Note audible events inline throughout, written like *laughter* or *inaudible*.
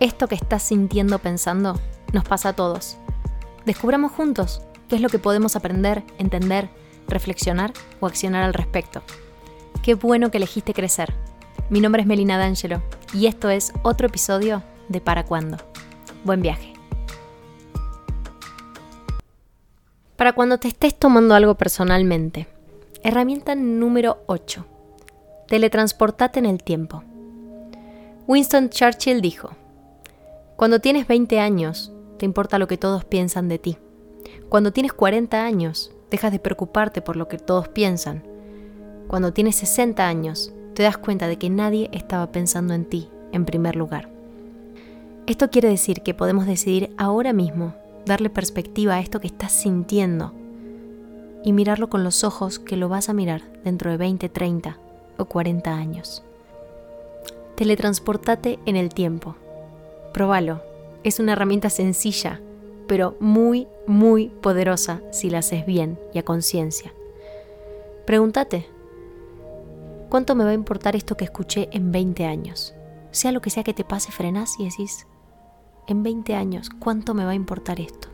Esto que estás sintiendo pensando nos pasa a todos. Descubramos juntos qué es lo que podemos aprender, entender, reflexionar o accionar al respecto. Qué bueno que elegiste crecer. Mi nombre es Melina D'Angelo y esto es otro episodio de Para Cuándo. Buen viaje. Para cuando te estés tomando algo personalmente. Herramienta número 8. Teletransportate en el tiempo. Winston Churchill dijo, cuando tienes 20 años, te importa lo que todos piensan de ti. Cuando tienes 40 años, dejas de preocuparte por lo que todos piensan. Cuando tienes 60 años, te das cuenta de que nadie estaba pensando en ti en primer lugar. Esto quiere decir que podemos decidir ahora mismo darle perspectiva a esto que estás sintiendo y mirarlo con los ojos que lo vas a mirar dentro de 20, 30 o 40 años. Teletransportate en el tiempo Próbalo. Es una herramienta sencilla, pero muy, muy poderosa si la haces bien y a conciencia. Pregúntate, ¿cuánto me va a importar esto que escuché en 20 años? Sea lo que sea que te pase, frenás y decís, en 20 años, ¿cuánto me va a importar esto?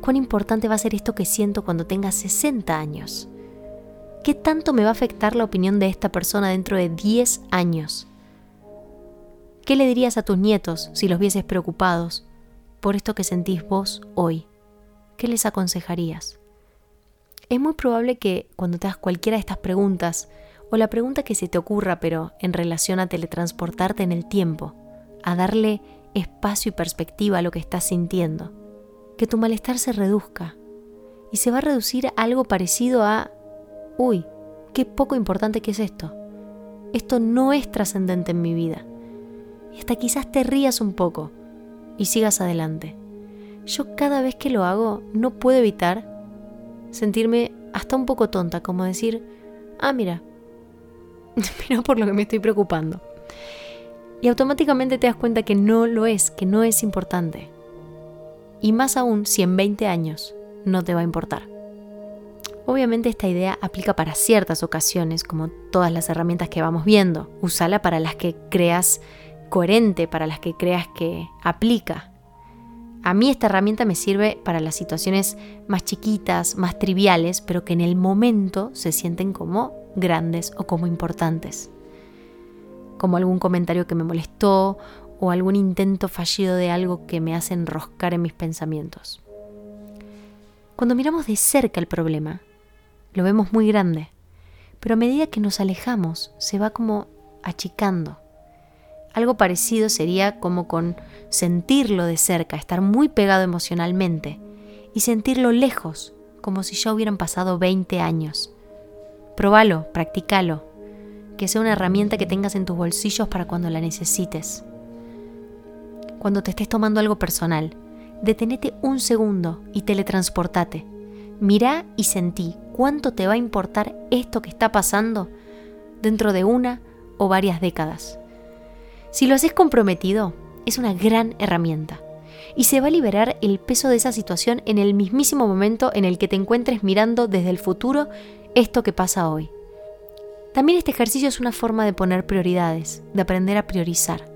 ¿Cuán importante va a ser esto que siento cuando tenga 60 años? ¿Qué tanto me va a afectar la opinión de esta persona dentro de 10 años? ¿Qué le dirías a tus nietos si los vieses preocupados por esto que sentís vos hoy? ¿Qué les aconsejarías? Es muy probable que cuando te hagas cualquiera de estas preguntas, o la pregunta que se te ocurra, pero en relación a teletransportarte en el tiempo, a darle espacio y perspectiva a lo que estás sintiendo, que tu malestar se reduzca y se va a reducir a algo parecido a, uy, qué poco importante que es esto. Esto no es trascendente en mi vida y hasta quizás te rías un poco y sigas adelante. Yo cada vez que lo hago no puedo evitar sentirme hasta un poco tonta, como decir, ah, mira, *laughs* mira por lo que me estoy preocupando. Y automáticamente te das cuenta que no lo es, que no es importante. Y más aún si en 20 años no te va a importar. Obviamente esta idea aplica para ciertas ocasiones, como todas las herramientas que vamos viendo. Usala para las que creas coherente para las que creas que aplica. A mí esta herramienta me sirve para las situaciones más chiquitas, más triviales, pero que en el momento se sienten como grandes o como importantes. Como algún comentario que me molestó o algún intento fallido de algo que me hace enroscar en mis pensamientos. Cuando miramos de cerca el problema, lo vemos muy grande, pero a medida que nos alejamos se va como achicando. Algo parecido sería como con sentirlo de cerca, estar muy pegado emocionalmente y sentirlo lejos, como si ya hubieran pasado 20 años. Probalo, practícalo, que sea una herramienta que tengas en tus bolsillos para cuando la necesites. Cuando te estés tomando algo personal, detenete un segundo y teletransportate. Mirá y sentí cuánto te va a importar esto que está pasando dentro de una o varias décadas. Si lo haces comprometido, es una gran herramienta y se va a liberar el peso de esa situación en el mismísimo momento en el que te encuentres mirando desde el futuro esto que pasa hoy. También este ejercicio es una forma de poner prioridades, de aprender a priorizar.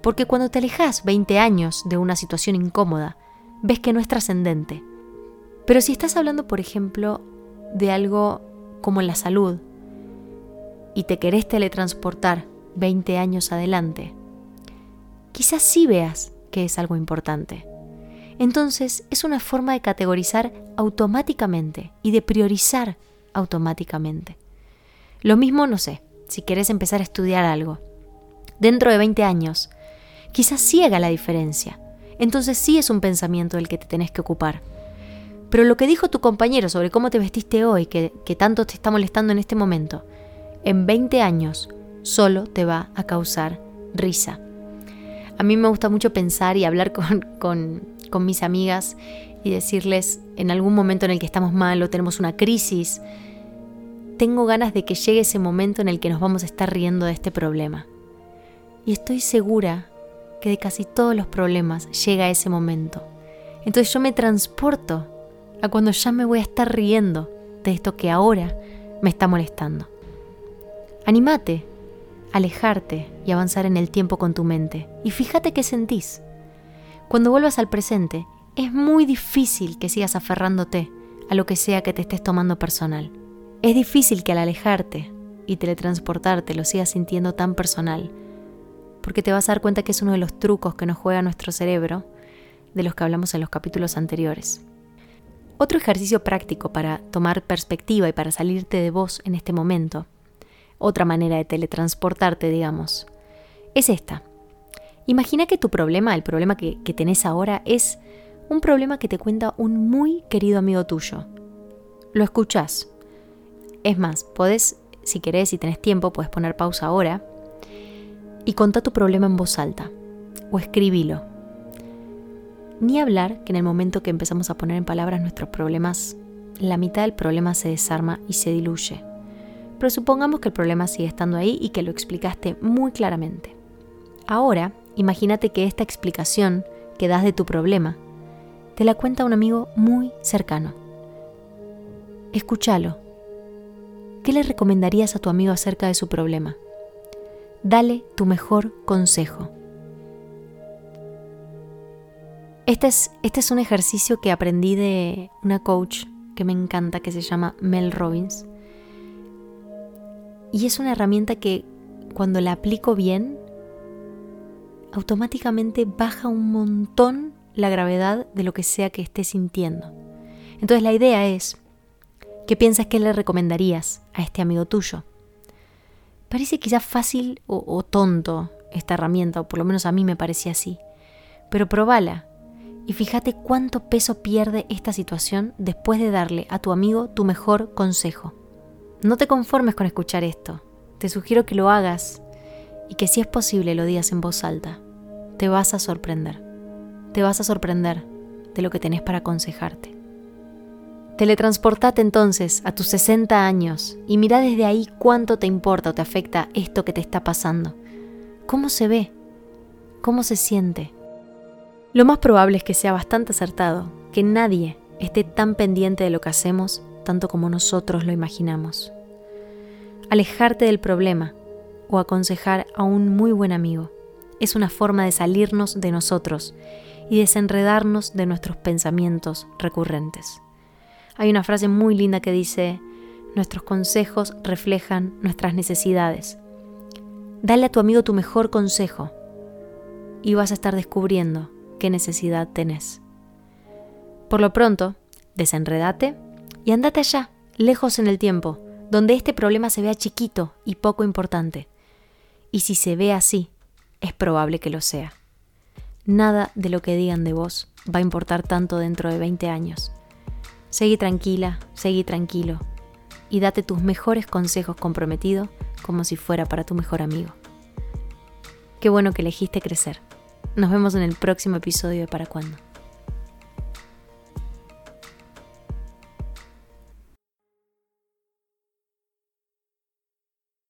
Porque cuando te alejas 20 años de una situación incómoda, ves que no es trascendente. Pero si estás hablando, por ejemplo, de algo como la salud, y te querés teletransportar 20 años adelante, quizás sí veas que es algo importante. Entonces es una forma de categorizar automáticamente y de priorizar automáticamente. Lo mismo, no sé, si querés empezar a estudiar algo. Dentro de 20 años, quizás haga la diferencia. Entonces sí es un pensamiento del que te tenés que ocupar. Pero lo que dijo tu compañero sobre cómo te vestiste hoy, que, que tanto te está molestando en este momento, en 20 años solo te va a causar risa. A mí me gusta mucho pensar y hablar *laughs* con, mis amigas y decirles en algún momento en el que estamos mal o tenemos una crisis, tengo ganas de que llegue ese momento en el que nos vamos a estar riendo de este problema. Y estoy segura que de casi todos los problemas llega ese momento. Entonces yo me transporto a cuando ya me voy a estar riendo de esto que ahora me está molestando. Animate, alejarte y avanzar en el tiempo con tu mente. Y fíjate qué sentís. Cuando vuelvas al presente, es muy difícil que sigas aferrándote a lo que sea que te estés tomando personal. Es difícil que al alejarte y teletransportarte lo sigas sintiendo tan personal, porque te vas a dar cuenta que es uno de los trucos que nos juega nuestro cerebro, de los que hablamos en los capítulos anteriores. Otro ejercicio práctico para tomar perspectiva y para salirte de vos en este momento, otra manera de teletransportarte, digamos, es esta. Imagina que tu problema, el problema que, que tenés ahora, es un problema que te cuenta un muy querido amigo tuyo. Lo escuchás. Es más, podés, si querés y tenés tiempo, puedes poner pausa ahora y contá tu problema en voz alta o escribilo. Ni hablar que en el momento que empezamos a poner en palabras nuestros problemas, la mitad del problema se desarma y se diluye. Pero supongamos que el problema sigue estando ahí y que lo explicaste muy claramente. Ahora, imagínate que esta explicación que das de tu problema te la cuenta un amigo muy cercano. Escúchalo. ¿Qué le recomendarías a tu amigo acerca de su problema? Dale tu mejor consejo. Este es, este es un ejercicio que aprendí de una coach que me encanta, que se llama Mel Robbins. Y es una herramienta que cuando la aplico bien, automáticamente baja un montón la gravedad de lo que sea que estés sintiendo. Entonces la idea es, ¿qué piensas que le recomendarías a este amigo tuyo? Parece quizás fácil o, o tonto esta herramienta, o por lo menos a mí me parecía así, pero probala y fíjate cuánto peso pierde esta situación después de darle a tu amigo tu mejor consejo. No te conformes con escuchar esto, te sugiero que lo hagas y que si es posible lo digas en voz alta. Te vas a sorprender te vas a sorprender de lo que tenés para aconsejarte. Teletransportate entonces a tus 60 años y mira desde ahí cuánto te importa o te afecta esto que te está pasando. ¿Cómo se ve? ¿Cómo se siente? Lo más probable es que sea bastante acertado, que nadie esté tan pendiente de lo que hacemos tanto como nosotros lo imaginamos. Alejarte del problema o aconsejar a un muy buen amigo es una forma de salirnos de nosotros y desenredarnos de nuestros pensamientos recurrentes. Hay una frase muy linda que dice, nuestros consejos reflejan nuestras necesidades. Dale a tu amigo tu mejor consejo y vas a estar descubriendo qué necesidad tenés. Por lo pronto, desenredate y andate allá, lejos en el tiempo, donde este problema se vea chiquito y poco importante. Y si se ve así, es probable que lo sea. Nada de lo que digan de vos va a importar tanto dentro de 20 años. Seguí tranquila, seguí tranquilo y date tus mejores consejos comprometido como si fuera para tu mejor amigo. Qué bueno que elegiste crecer. Nos vemos en el próximo episodio de Para Cuándo.